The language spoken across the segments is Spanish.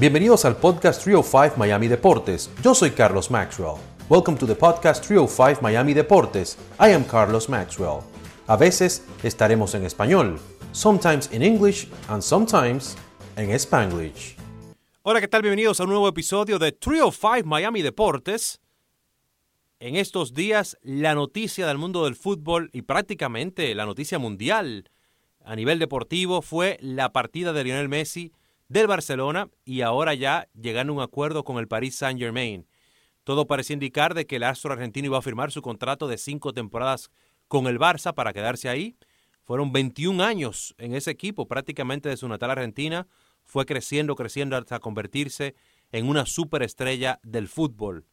Bienvenidos al podcast 305 Miami Deportes. Yo soy Carlos Maxwell. Welcome to the podcast 305 Miami Deportes. I am Carlos Maxwell. A veces estaremos en español, sometimes in English and sometimes en Spanglish. Hola, ¿qué tal? Bienvenidos a un nuevo episodio de 305 Miami Deportes. En estos días, la noticia del mundo del fútbol y prácticamente la noticia mundial a nivel deportivo fue la partida de Lionel Messi del Barcelona y ahora ya llegando a un acuerdo con el Paris Saint Germain. Todo parecía indicar de que el astro argentino iba a firmar su contrato de cinco temporadas con el Barça para quedarse ahí. Fueron 21 años en ese equipo, prácticamente de su natal Argentina. Fue creciendo, creciendo hasta convertirse en una superestrella del fútbol.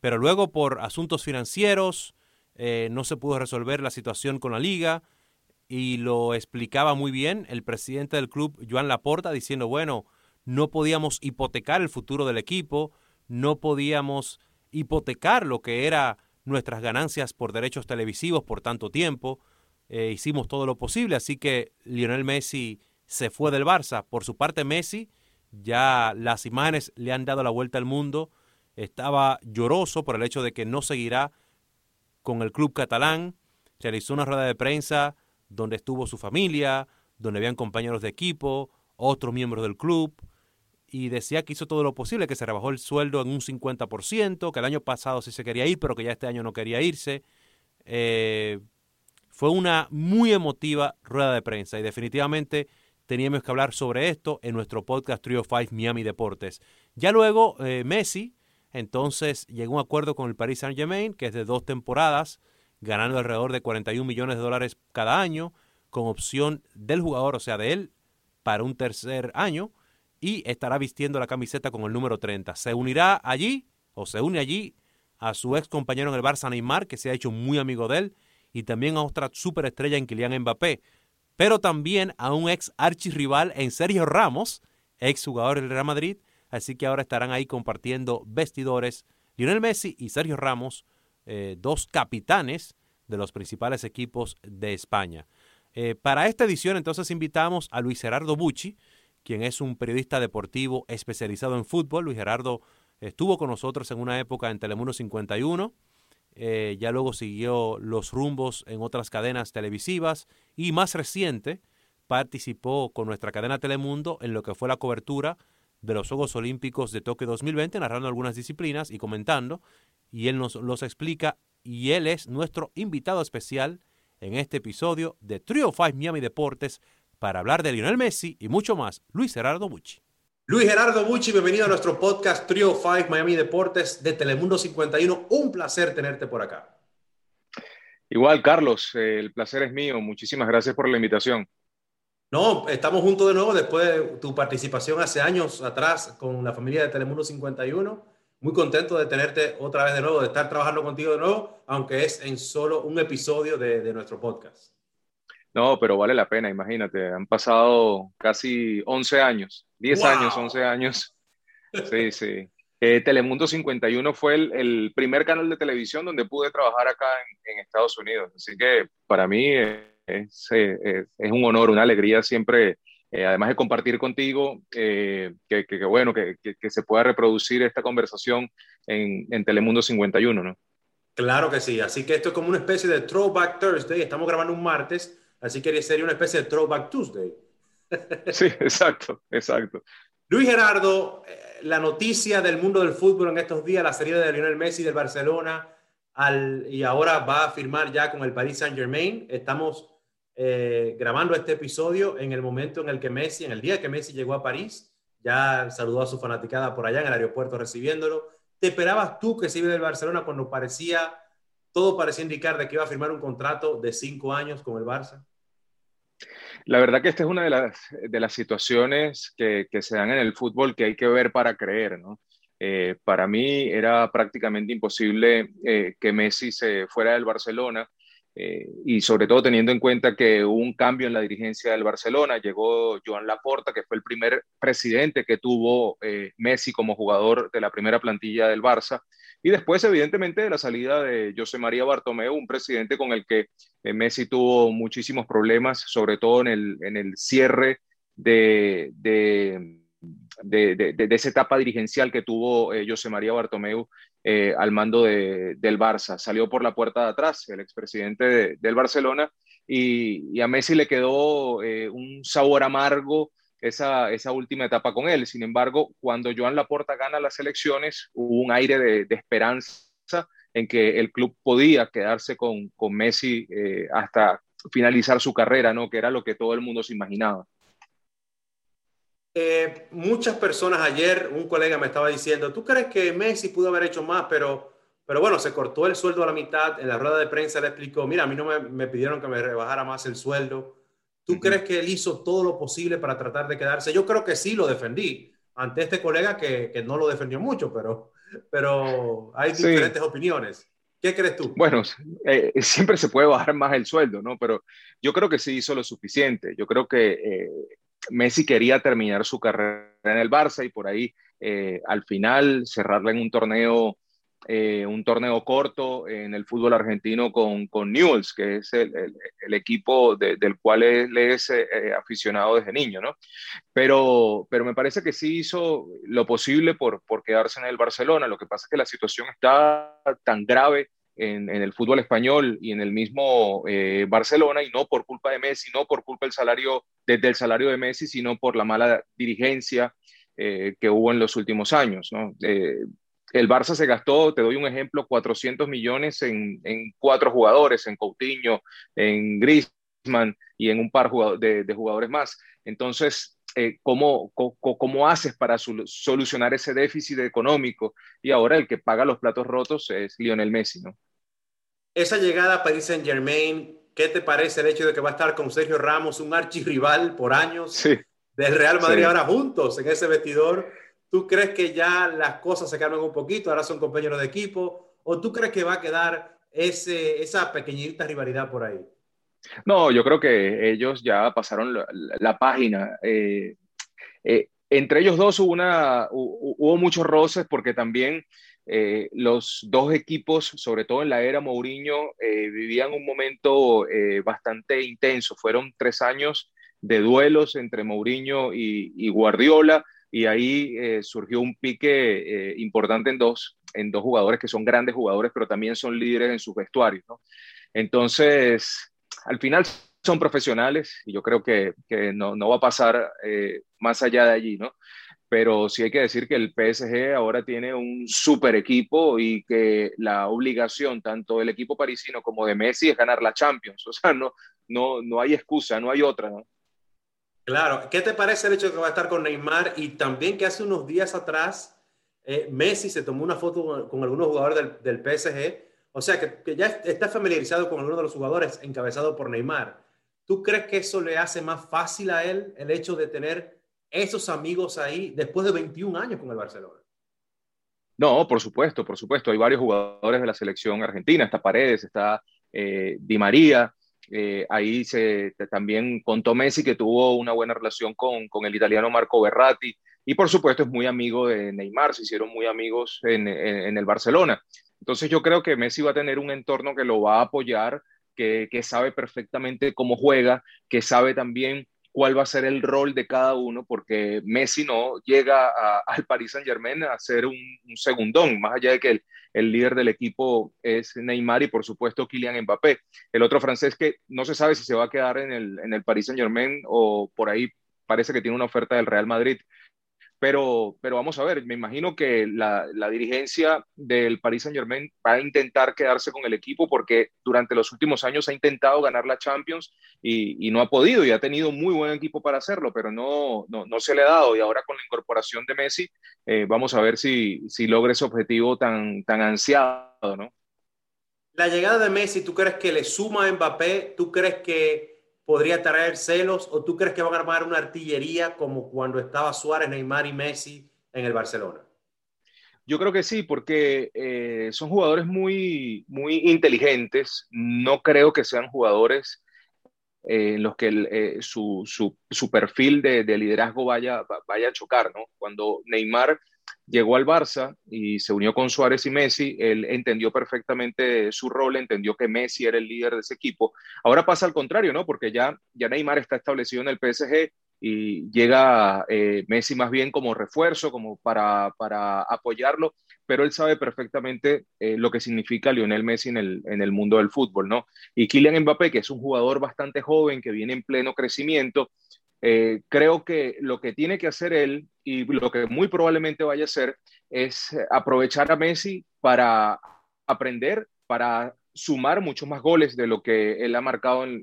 Pero luego por asuntos financieros eh, no se pudo resolver la situación con la liga y lo explicaba muy bien el presidente del club, Joan Laporta, diciendo, bueno, no podíamos hipotecar el futuro del equipo, no podíamos hipotecar lo que era nuestras ganancias por derechos televisivos por tanto tiempo. Eh, hicimos todo lo posible, así que Lionel Messi se fue del Barça. Por su parte, Messi, ya las imágenes le han dado la vuelta al mundo. Estaba lloroso por el hecho de que no seguirá con el club catalán. Realizó una rueda de prensa donde estuvo su familia, donde habían compañeros de equipo, otros miembros del club, y decía que hizo todo lo posible, que se rebajó el sueldo en un 50%, que el año pasado sí se quería ir, pero que ya este año no quería irse. Eh, fue una muy emotiva rueda de prensa y definitivamente teníamos que hablar sobre esto en nuestro podcast Trio 5 Miami Deportes. Ya luego eh, Messi entonces llegó a un acuerdo con el Paris Saint Germain, que es de dos temporadas, ganando alrededor de 41 millones de dólares cada año, con opción del jugador, o sea, de él, para un tercer año, y estará vistiendo la camiseta con el número 30. Se unirá allí, o se une allí, a su ex compañero en el Barça Neymar, que se ha hecho muy amigo de él, y también a otra superestrella en Kylian Mbappé, pero también a un ex archirrival en Sergio Ramos, ex jugador del Real Madrid, así que ahora estarán ahí compartiendo vestidores Lionel Messi y Sergio Ramos, eh, dos capitanes de los principales equipos de España. Eh, para esta edición entonces invitamos a Luis Gerardo Bucci, quien es un periodista deportivo especializado en fútbol. Luis Gerardo estuvo con nosotros en una época en Telemundo 51, eh, ya luego siguió los rumbos en otras cadenas televisivas y más reciente participó con nuestra cadena Telemundo en lo que fue la cobertura de los Juegos Olímpicos de Tokio 2020, narrando algunas disciplinas y comentando y él nos los explica y él es nuestro invitado especial en este episodio de Trio 5 Miami Deportes para hablar de Lionel Messi y mucho más. Luis Gerardo Bucci. Luis Gerardo Bucci, bienvenido a nuestro podcast Trio 5 Miami Deportes de Telemundo 51. Un placer tenerte por acá. Igual, Carlos, el placer es mío. Muchísimas gracias por la invitación. No, estamos juntos de nuevo después de tu participación hace años atrás con la familia de Telemundo 51 muy contento de tenerte otra vez de nuevo, de estar trabajando contigo de nuevo, aunque es en solo un episodio de, nuestro podcast. No, pero vale la pena, imagínate, han pasado casi 11 años, 10 años, 11 años. Sí, sí. Eh, Telemundo 51 fue el, primer canal de televisión donde pude trabajar acá en, Estados Unidos. Así que para mí es, es, es, un honor, una alegría siempre eh, además de compartir contigo, eh, que, bueno, que, se pueda reproducir esta conversación en, en, Telemundo 51, ¿no? Claro que sí, así que esto es como una especie de Throwback Thursday, estamos grabando un martes, así que sería una especie de Throwback Tuesday. Sí, exacto, exacto. Luis Gerardo, eh, la noticia del mundo del fútbol en estos días, la salida de Lionel Messi del Barcelona, al, y ahora va a firmar ya con el Paris Saint Germain. Estamos eh, grabando este episodio en el momento en el que Messi, en el día que Messi llegó a París, ya saludó a su fanaticada por allá en el aeropuerto recibiéndolo. ¿Te esperabas tú que se iba del Barcelona cuando parecía, todo parecía indicar de que iba a firmar un contrato de cinco años con el Barça? La verdad que esta es una de las, de las situaciones que, se dan en el fútbol que hay que ver para creer, ¿no? Eh, para mí era prácticamente imposible eh, que Messi se fuera del Barcelona eh, y sobre todo teniendo en cuenta que hubo un cambio en la dirigencia del Barcelona, llegó Joan Laporta, que fue el primer presidente que tuvo eh, Messi como jugador de la primera plantilla del Barça, y después evidentemente de la salida de José María Bartomeu, un presidente con el que eh, Messi tuvo muchísimos problemas, sobre todo en el, en el cierre de, de de, esa etapa dirigencial que tuvo José María Bartomeu eh, al mando del Barça. Salió por la puerta de atrás, el expresidente del Barcelona, y, a Messi le quedó eh, un sabor amargo esa, esa, última etapa con él. Sin embargo, cuando Joan Laporta gana las elecciones, hubo un aire de, esperanza en que el club podía quedarse con, con Messi hasta finalizar su carrera, ¿no? que era lo que todo el mundo se imaginaba. Eh, muchas personas ayer, un colega me estaba diciendo, ¿tú crees que Messi pudo haber hecho más? Pero, pero bueno, se cortó el sueldo a la mitad. En la rueda de prensa le explicó, mira, a mí no me, pidieron que me rebajara más el sueldo. ¿Tú crees que él hizo todo lo posible para tratar de quedarse? Yo creo que sí lo defendí ante este colega que, que no lo defendió mucho, pero, pero hay diferentes opiniones. ¿Qué crees tú? Bueno, eh, siempre se puede bajar más el sueldo, ¿no? Pero yo creo que sí hizo lo suficiente. Yo creo que eh, Messi quería terminar su carrera en el Barça y por ahí eh, al final cerrarla en un torneo, eh, un torneo corto en el fútbol argentino con, con Newell's, que es el, equipo del cual es eh, aficionado desde niño, ¿no? Pero, pero me parece que sí hizo lo posible por, por quedarse en el Barcelona. Lo que pasa es que la situación está tan grave en, el fútbol español y en el mismo eh, Barcelona, y no por culpa de Messi, no por culpa del salario, desde el salario de Messi, sino por la mala dirigencia eh, que hubo en los últimos años. Eh, el Barça se gastó, te doy un ejemplo, 400 millones en, cuatro jugadores, en Coutinho, en Griezmann y en un par de, jugadores más. Entonces, ¿cómo, cómo, haces para solucionar ese déficit económico? Y ahora el que paga los platos rotos es Lionel Messi, ¿no? Esa llegada a Paris Saint Germain, ¿qué te parece el hecho de que va a estar con Sergio Ramos, un archirrival por años del Real Madrid ahora juntos en ese vestidor? ¿Tú crees que ya las cosas se cambian un poquito, ahora son compañeros de equipo? ¿O tú crees que va a quedar ese, esa pequeñita rivalidad por ahí? No, yo creo que ellos ya pasaron la, página. Eh, eh, entre ellos dos hubo, una, hubo muchos roces porque también eh, los dos equipos, sobre todo en la era Mourinho, eh, vivían un momento eh, bastante intenso. Fueron tres años de duelos entre Mourinho y, Guardiola y ahí surgió un pique importante en dos, en dos jugadores que son grandes jugadores, pero también son líderes en sus vestuarios. Entonces, al final son profesionales y yo creo que, no, no, va a pasar más allá de allí, ¿no? Pero sí hay que decir que el PSG ahora tiene un super equipo y que la obligación tanto del equipo parisino como de Messi es ganar la Champions. O sea, no, no, no hay excusa, no hay otra. Claro, ¿qué te parece el hecho de que va a estar con Neymar y también que hace unos días atrás eh, Messi se tomó una foto con, algunos jugadores del, PSG? O sea, que, que, ya está familiarizado con algunos de los jugadores encabezado por Neymar. ¿Tú crees que eso le hace más fácil a él el hecho de tener esos amigos ahí después de 21 años con el Barcelona? No, por supuesto, por supuesto. Hay varios jugadores de la selección argentina. Está Paredes, está eh, Di María. Eh, ahí se también contó Messi que tuvo una buena relación con, con, el italiano Marco Berratti. Y por supuesto es muy amigo de Neymar, se hicieron muy amigos en, en, el Barcelona. Entonces yo creo que Messi va a tener un entorno que lo va a apoyar, que, que sabe perfectamente cómo juega, que sabe también cuál va a ser el rol de cada uno, porque Messi no llega al Paris Saint Germain a ser un, segundón, más allá de que el, líder del equipo es Neymar y por supuesto Kylian Mbappé. El otro francés que no se sabe si se va a quedar en el, en el Paris Saint Germain o por ahí parece que tiene una oferta del Real Madrid. Pero, pero vamos a ver, me imagino que la, dirigencia del Paris Saint Germain va a intentar quedarse con el equipo porque durante los últimos años ha intentado ganar la Champions y, no ha podido y ha tenido muy buen equipo para hacerlo, pero no, no, se le ha dado. Y ahora con la incorporación de Messi, eh, vamos a ver si, si logra ese objetivo tan, tan ansiado, ¿no? La llegada de Messi, ¿tú crees que le suma a Mbappé? ¿Tú crees que podría traer celos o tú crees que van a armar una artillería como cuando estaba Suárez, Neymar y Messi en el Barcelona? Yo creo que sí, porque eh, son jugadores muy, muy inteligentes. No creo que sean jugadores eh, en los que eh, su, su, su, perfil de, de, liderazgo vaya, vaya a chocar, ¿no? Cuando Neymar llegó al Barça y se unió con Suárez y Messi, él entendió perfectamente su rol, entendió que Messi era el líder de ese equipo. Ahora pasa al contrario, ¿no? Porque ya, ya Neymar está establecido en el PSG y llega eh, Messi más bien como refuerzo, como para, para apoyarlo, pero él sabe perfectamente eh, lo que significa Lionel Messi en el, en el mundo del fútbol, ¿no? Y Kylian Mbappé, que es un jugador bastante joven, que viene en pleno crecimiento, eh, creo que lo que tiene que hacer él y lo que muy probablemente vaya a hacer es aprovechar a Messi para aprender, para sumar muchos más goles de lo que él ha marcado en,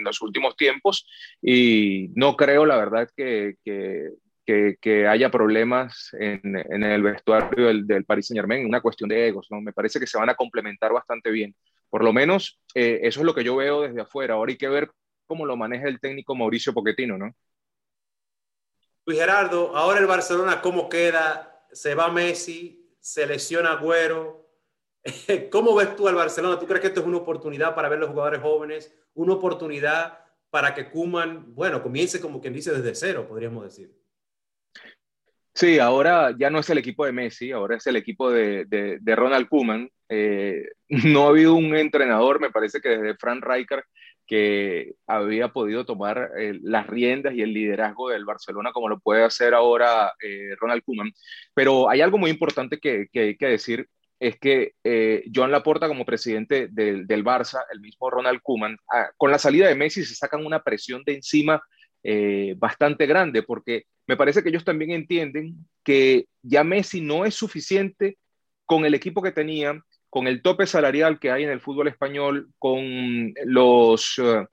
los últimos tiempos y no creo, la verdad, que, que, haya problemas en, el vestuario del, del, Paris Saint Germain, una cuestión de egos, ¿no? Me parece que se van a complementar bastante bien. Por lo menos eh, eso es lo que yo veo desde afuera. Ahora hay que ver cómo lo maneja el técnico Mauricio Pochettino, ¿no? Luis Gerardo, ahora el Barcelona, ¿cómo queda? Se va Messi, se lesiona Agüero. ¿Cómo ves tú al Barcelona? ¿Tú crees que esto es una oportunidad para ver los jugadores jóvenes? ¿Una oportunidad para que Kuman, bueno, comience como quien dice desde cero, podríamos decir? Sí, ahora ya no es el equipo de Messi, ahora es el equipo de, de, Ronald Koeman. Eh, no ha habido un entrenador, me parece que desde Frank Rijkaard, que había podido tomar eh, las riendas y el liderazgo del Barcelona como lo puede hacer ahora eh, Ronald Koeman. Pero hay algo muy importante que, hay que decir, es que Joan Laporta como presidente del, del Barça, el mismo Ronald Koeman, ah, con la salida de Messi se sacan una presión de encima bastante grande, porque me parece que ellos también entienden que ya Messi no es suficiente con el equipo que tenía, con el tope salarial que hay en el fútbol español, con los... Eh,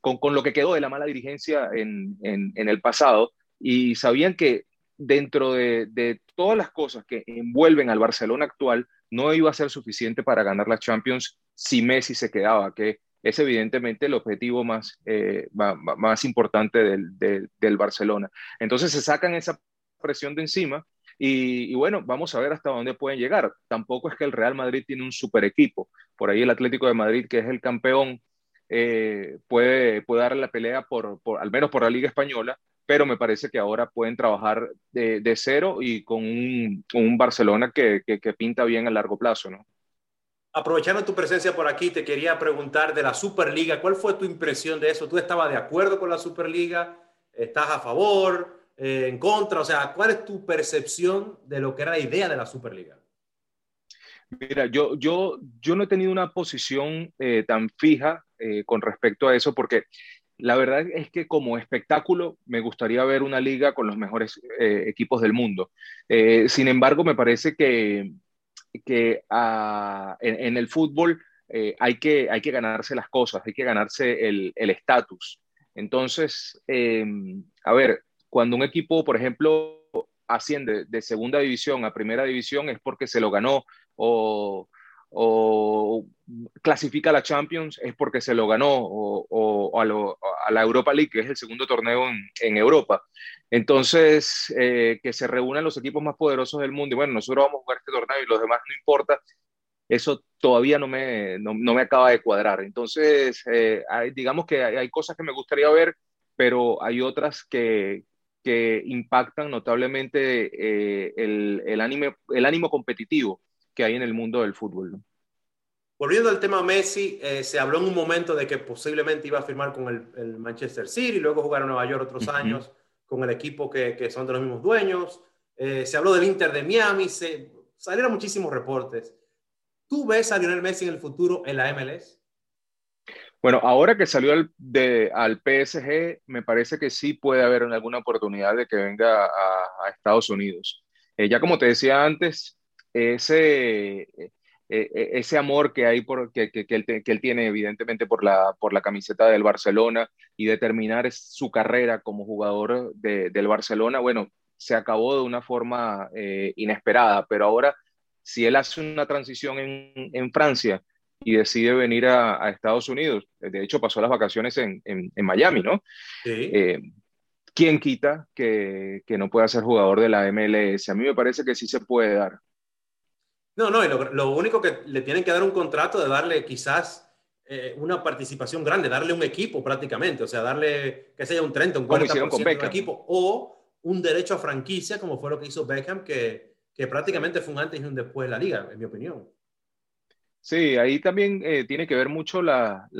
con, lo que quedó de la mala dirigencia en, el pasado y sabían que dentro de, de, todas las cosas que envuelven al Barcelona actual, no iba a ser suficiente para ganar la Champions si Messi se quedaba, que es evidentemente el objetivo más, eh, más, importante del, Barcelona. Entonces se sacan esa presión de encima y, bueno, vamos a ver hasta dónde pueden llegar. Tampoco es que el Real Madrid tiene un super equipo. Por ahí el Atlético de Madrid, que es el campeón, eh, puede, puede darle la pelea por, al menos por la Liga Española, pero me parece que ahora pueden trabajar de, cero y con un, Barcelona que, que, pinta bien a largo plazo, ¿no? Aprovechando tu presencia por aquí, te quería preguntar de la Superliga. ¿Cuál fue tu impresión de eso? ¿Tú estabas de acuerdo con la Superliga? ¿Estás a favor? Eh, ¿En contra? O sea, ¿cuál es tu percepción de lo que era la idea de la Superliga? Mira, yo, yo, yo no he tenido una posición eh, tan fija eh, con respecto a eso porque la verdad es que como espectáculo me gustaría ver una liga con los mejores equipos del mundo. sin embargo, me parece que, que ah, en, el fútbol hay, que, hay que ganarse las cosas, hay que ganarse el estatus. Entonces, a ver, cuando un equipo, por ejemplo, asciende de segunda división a primera división es porque se lo ganó o, o clasifica a la Champions es porque se lo ganó o, a, la Europa League, que es el segundo torneo en, Europa. Entonces, eh, que se reúnan los equipos más poderosos del mundo y bueno, nosotros vamos a jugar este torneo y los demás no importa, eso todavía no me, no, me acaba de cuadrar. Entonces, eh, digamos que hay, cosas que me gustaría ver, pero hay otras que, que impactan notablemente eh, el, el, ánimo, el ánimo competitivo que hay en el mundo del fútbol. Volviendo al tema Messi, eh, se habló en un momento de que posiblemente iba a firmar con el, Manchester City, luego jugar a Nueva York otros años con el equipo que, que, son de los mismos dueños. Eh, se habló del Inter de Miami, se, salieron muchísimos reportes. ¿Tú ves a Lionel Messi en el futuro en la MLS? Bueno, ahora que salió al, de, al PSG, me parece que sí puede haber alguna oportunidad de que venga a, Estados Unidos. Eh, ya como te decía antes, ese, e, e, ese amor que hay por, que, que, él, que, él, tiene evidentemente por la, por la camiseta del Barcelona y determinar su carrera como jugador de, del Barcelona, bueno, se acabó de una forma eh, inesperada, pero ahora si él hace una transición en, en Francia y decide venir a, a, Estados Unidos, de hecho pasó las vacaciones en, en, en Miami, ¿no? Sí. Eh, ¿Quién quita que, que, no pueda ser jugador de la MLS? A mí me parece que sí se puede dar. No, no, y lo, único que le tienen que dar un contrato de darle quizás eh, una participación grande, darle un equipo prácticamente, o sea, darle, que sea un 30, un 40% de un equipo, o un derecho a franquicia, como fue lo que hizo Beckham, que, que prácticamente fue un antes y un después de la liga, en mi opinión. Sí, ahí también eh, tiene que ver mucho las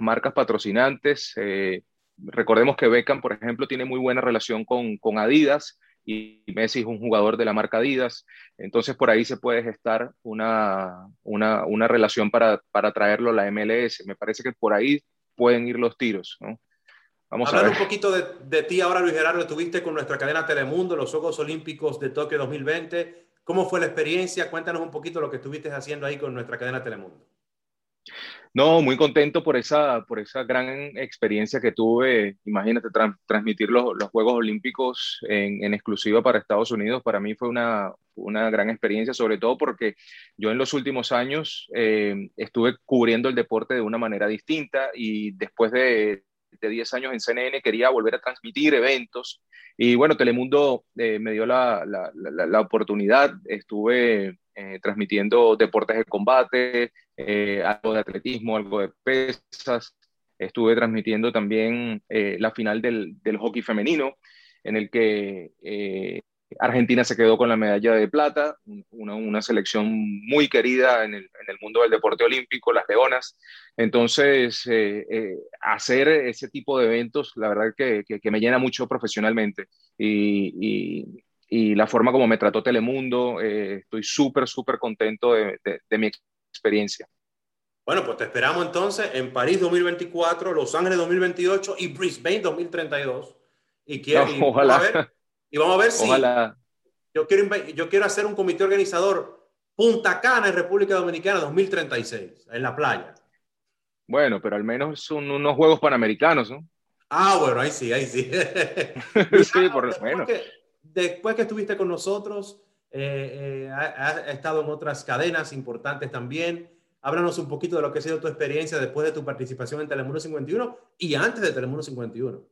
marcas patrocinantes. Eh, recordemos que Beckham, por ejemplo, tiene muy buena relación con, con Adidas y Messi es un jugador de la marca Adidas, entonces por ahí se puede gestar una, una, una relación para, para, traerlo a la MLS. Me parece que por ahí pueden ir los tiros. ¿no? Vamos Hablar a ver. un poquito de, de, ti ahora, Luis Gerardo, estuviste con nuestra cadena Telemundo, los Juegos Olímpicos de Tokio 2020. ¿Cómo fue la experiencia? Cuéntanos un poquito lo que estuviste haciendo ahí con nuestra cadena Telemundo. No, muy contento por esa, por esa gran experiencia que tuve. Imagínate, transmitir los, los, Juegos Olímpicos en, exclusiva para Estados Unidos, para mí fue una, una, gran experiencia, sobre todo porque yo en los últimos años eh, estuve cubriendo el deporte de una manera distinta y después de, de 10 años en CNN quería volver a transmitir eventos. Y bueno, Telemundo eh, me dio la, la, la, oportunidad, estuve eh, transmitiendo deportes de combate, eh, algo de atletismo, algo de pesas. Estuve transmitiendo también la final del, del, hockey femenino, en el que Argentina se quedó con la medalla de plata, una, una selección muy querida en el, en el, mundo del deporte olímpico, las Leonas. Entonces, hacer ese tipo de eventos, la verdad que, que, que me llena mucho profesionalmente. Y, y, y la forma como me trató Telemundo, eh, estoy súper, súper contento de, de, de, mi experiencia. Bueno, pues te esperamos entonces en París 2024, Los Ángeles 2028 y Brisbane 2032. Y, quiero, no, ojalá. Vamos a ver, y vamos a ver si. Yo, quiero, yo quiero hacer un comité organizador Punta Cana en República Dominicana 2036, en la playa. Bueno, pero al menos son unos Juegos Panamericanos, ¿no? Ah, bueno, ahí sí, ahí sí. sí, por lo menos después que estuviste con nosotros, eh, eh, has estado en otras cadenas importantes también. Háblanos un poquito de lo que ha sido tu experiencia después de tu participación en Telemundo 51 y antes de Telemundo 51.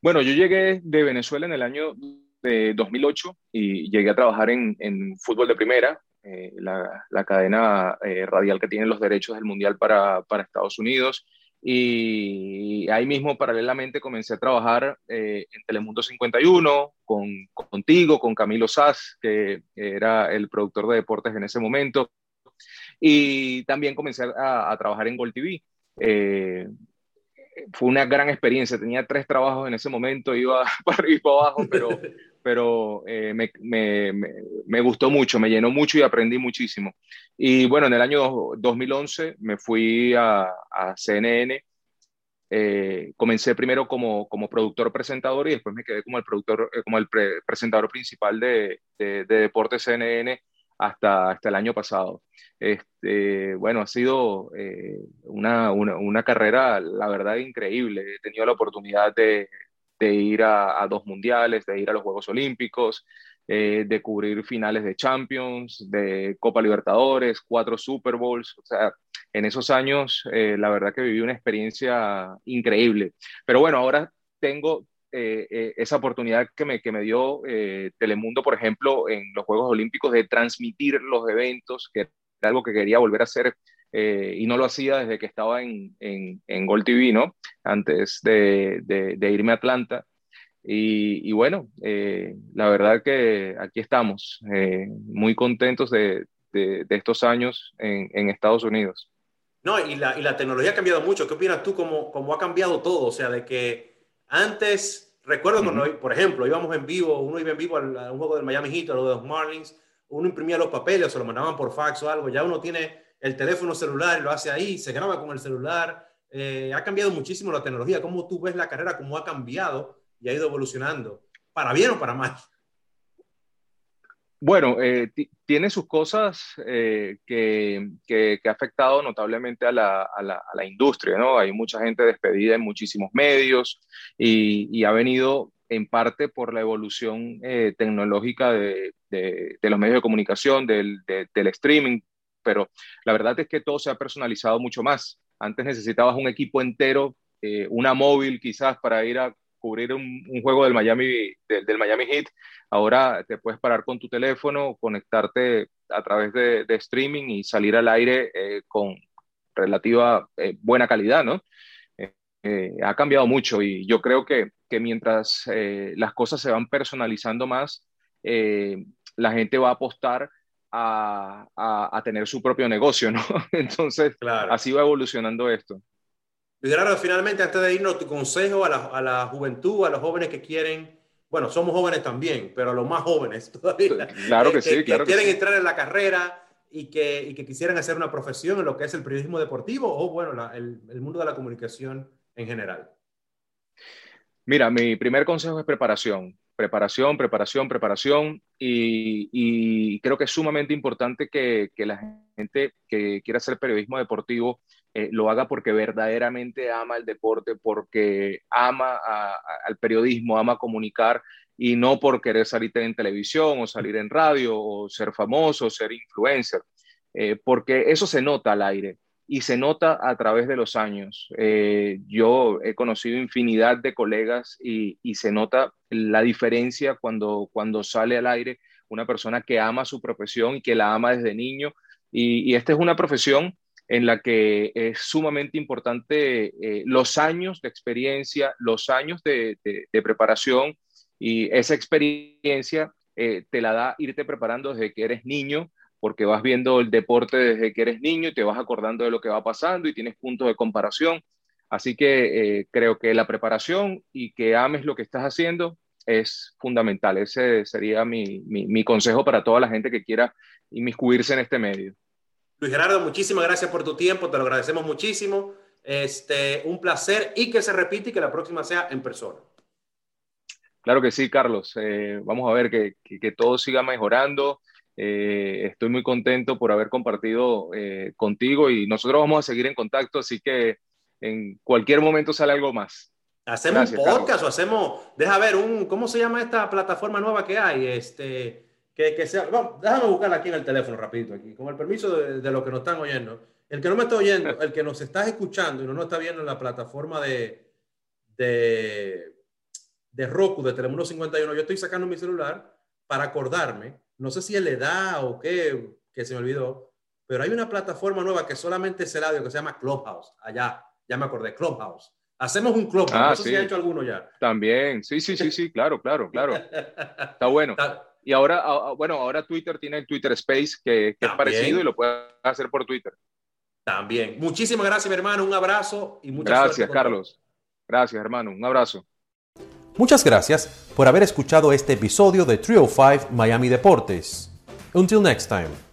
Bueno, yo llegué de Venezuela en el año de 2008 y llegué a trabajar en, fútbol de primera, eh, la, cadena eh, radial que tiene los derechos del Mundial para, Estados Unidos. Y ahí mismo, paralelamente, comencé a trabajar eh, en Telemundo 51, con, contigo, con Camilo Sass, que era el productor de deportes en ese momento. Y también comencé a, trabajar en Gold TV. Eh, fue una gran experiencia. Tenía tres trabajos en ese momento, iba para arriba y para abajo, pero, pero eh, me, me, me, gustó mucho, me llenó mucho y aprendí muchísimo. Y bueno, en el año 2011 me fui a, a CNN. Eh, comencé primero como, como productor presentador y después me quedé como el productor, eh, como el pre presentador principal de, de, de Deportes CNN hasta, hasta el año pasado. Este, bueno, ha sido eh, una, una, una, carrera, la verdad, increíble. He tenido la oportunidad de, de ir a, dos mundiales, de ir a los Juegos Olímpicos, eh, de cubrir finales de Champions, de Copa Libertadores, cuatro Super Bowls. O sea, en esos años, eh, la verdad que viví una experiencia increíble. Pero bueno, ahora tengo eh, eh, esa oportunidad que me, que me dio eh, Telemundo, por ejemplo, en los Juegos Olímpicos, de transmitir los eventos, que era algo que quería volver a hacer eh, y no lo hacía desde que estaba en, en, en Gold TV, ¿no? Antes de, de, de irme a Atlanta. Y, y bueno, eh, la verdad que aquí estamos, eh, muy contentos de, de, estos años en, en, Estados Unidos. No, y la, y la tecnología ha cambiado mucho. ¿Qué opinas tú cómo, cómo ha cambiado todo? O sea, de que antes, recuerdo cuando, uh -huh. por ejemplo, íbamos en vivo, uno iba en vivo a un juego del Miami Heat o de los Marlins, uno imprimía los papeles o se lo mandaban por fax o algo, ya uno tiene el teléfono celular y lo hace ahí, se graba con el celular. Eh, ha cambiado muchísimo la tecnología. ¿Cómo tú ves la carrera, cómo ha cambiado y ha ido evolucionando? ¿Para bien o para mal? Bueno, eh, tiene sus cosas eh, que, que, ha afectado notablemente a la, a, la, a la, industria, ¿no? Hay mucha gente despedida en muchísimos medios y, y ha venido en parte por la evolución eh, tecnológica de, de, los medios de comunicación, del, de, del streaming, pero la verdad es que todo se ha personalizado mucho más. Antes necesitabas un equipo entero, eh, una móvil quizás para ir a cubrir un, un juego del Miami, del, del, Miami Heat, ahora te puedes parar con tu teléfono, conectarte a través de, de streaming y salir al aire eh, con relativa eh, buena calidad, ¿no? Eh, ha cambiado mucho y yo creo que, que mientras eh, las cosas se van personalizando más, eh, la gente va a apostar a, a, a, tener su propio negocio, ¿no? Entonces, claro. así va evolucionando esto. Gerardo, finalmente, antes de irnos, tu consejo a la, a la juventud, a los jóvenes que quieren, bueno, somos jóvenes también, pero a los más jóvenes todavía. Claro que, sí, que quieren entrar en la carrera y que, y que, quisieran hacer una profesión en lo que es el periodismo deportivo o, bueno, el, el mundo de la comunicación en general. Mira, mi primer consejo es preparación preparación, preparación, preparación y, creo que es sumamente importante que, la gente que quiera hacer periodismo deportivo eh, lo haga porque verdaderamente ama el deporte, porque ama al periodismo, ama comunicar y no por querer salir en televisión o salir en radio o ser famoso o ser influencer, eh, porque eso se nota al aire y se nota a través de los años. Eh, yo he conocido infinidad de colegas y, se nota la diferencia cuando, cuando sale al aire una persona que ama su profesión y que la ama desde niño. Y, esta es una profesión en la que es sumamente importante eh, los años de experiencia, los años de, preparación y esa experiencia eh, te la da irte preparando desde que eres niño porque vas viendo el deporte desde que eres niño y te vas acordando de lo que va pasando y tienes puntos de comparación. Así que eh, creo que la preparación y que ames lo que estás haciendo es fundamental. Ese sería mi, mi, consejo para toda la gente que quiera inmiscuirse en este medio. Luis Gerardo, muchísimas gracias por tu tiempo, te lo agradecemos muchísimo. Este, un placer y que se repite y que la próxima sea en persona. Claro que sí, Carlos. Eh, vamos a ver que, que, que todo siga mejorando. Eh, estoy muy contento por haber compartido eh, contigo y nosotros vamos a seguir en contacto, así que en cualquier momento sale algo más. Hacemos un podcast o hacemos, deja ver, un, ¿cómo se llama esta plataforma nueva que hay? Este, que, que sea, vamos, déjame buscarla aquí en el teléfono rapidito, aquí, con el permiso de, de los que nos están oyendo. El que no me está oyendo, el que nos está escuchando y no nos está viendo en la plataforma de, de, de Roku, de Telemundo 51, yo estoy sacando mi celular para acordarme no sé si es la edad o qué, que se me olvidó, pero hay una plataforma nueva que solamente es el audio que se llama Clubhouse. Allá, ya me acordé, Clubhouse. Hacemos un Clubhouse. Ah, no sé si ha hecho alguno ya. También, sí, sí, sí, sí, claro, claro, claro. Está bueno. Y ahora, bueno, ahora Twitter tiene el Twitter Space que, que es parecido y lo puedes hacer por Twitter. También. Muchísimas gracias, mi hermano. Un abrazo y muchas gracias. Carlos. Gracias, hermano. Un abrazo. Muchas gracias por haber escuchado este episodio de Trio 5 Miami Deportes. Until next time.